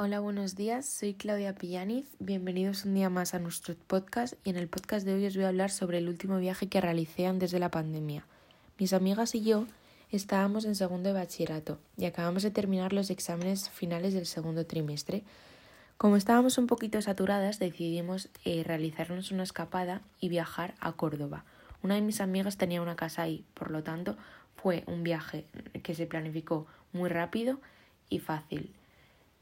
Hola, buenos días. Soy Claudia Pillaniz. Bienvenidos un día más a nuestro podcast y en el podcast de hoy os voy a hablar sobre el último viaje que realicé antes de la pandemia. Mis amigas y yo estábamos en segundo de bachillerato y acabamos de terminar los exámenes finales del segundo trimestre. Como estábamos un poquito saturadas, decidimos eh, realizarnos una escapada y viajar a Córdoba. Una de mis amigas tenía una casa ahí, por lo tanto fue un viaje que se planificó muy rápido y fácil.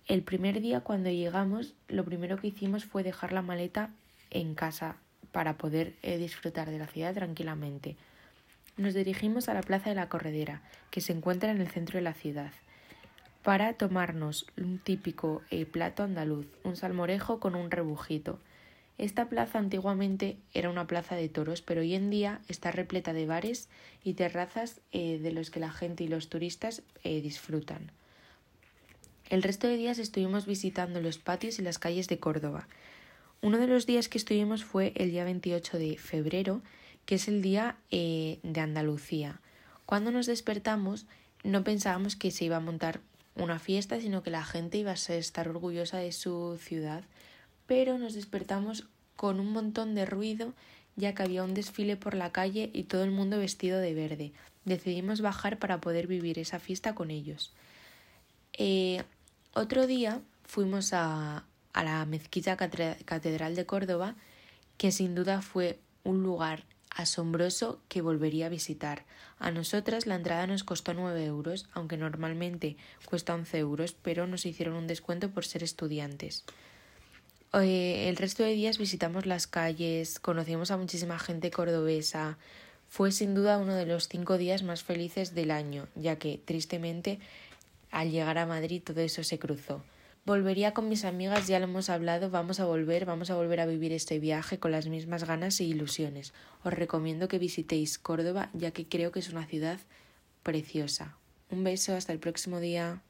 El primer día cuando llegamos, lo primero que hicimos fue dejar la maleta en casa para poder eh, disfrutar de la ciudad tranquilamente. Nos dirigimos a la Plaza de la Corredera, que se encuentra en el centro de la ciudad, para tomarnos un típico eh, plato andaluz, un salmorejo con un rebujito. Esta plaza antiguamente era una plaza de toros, pero hoy en día está repleta de bares y terrazas eh, de los que la gente y los turistas disfrutan. El resto de días estuvimos visitando los patios y las calles de Córdoba. Uno de los días que estuvimos fue el día 28 de febrero, que es el día eh, de Andalucía. Cuando nos despertamos no pensábamos que se iba a montar una fiesta, sino que la gente iba a estar orgullosa de su ciudad, pero nos despertamos con un montón de ruido ya que había un desfile por la calle y todo el mundo vestido de verde. Decidimos bajar para poder vivir esa fiesta con ellos. Eh, otro día fuimos a, a la mezquita catedral de Córdoba, que sin duda fue un lugar asombroso que volvería a visitar. A nosotras la entrada nos costó nueve euros, aunque normalmente cuesta once euros, pero nos hicieron un descuento por ser estudiantes. Eh, el resto de días visitamos las calles, conocimos a muchísima gente cordobesa. Fue sin duda uno de los cinco días más felices del año, ya que, tristemente, al llegar a Madrid todo eso se cruzó. Volvería con mis amigas, ya lo hemos hablado, vamos a volver, vamos a volver a vivir este viaje con las mismas ganas e ilusiones. Os recomiendo que visitéis Córdoba, ya que creo que es una ciudad preciosa. Un beso, hasta el próximo día.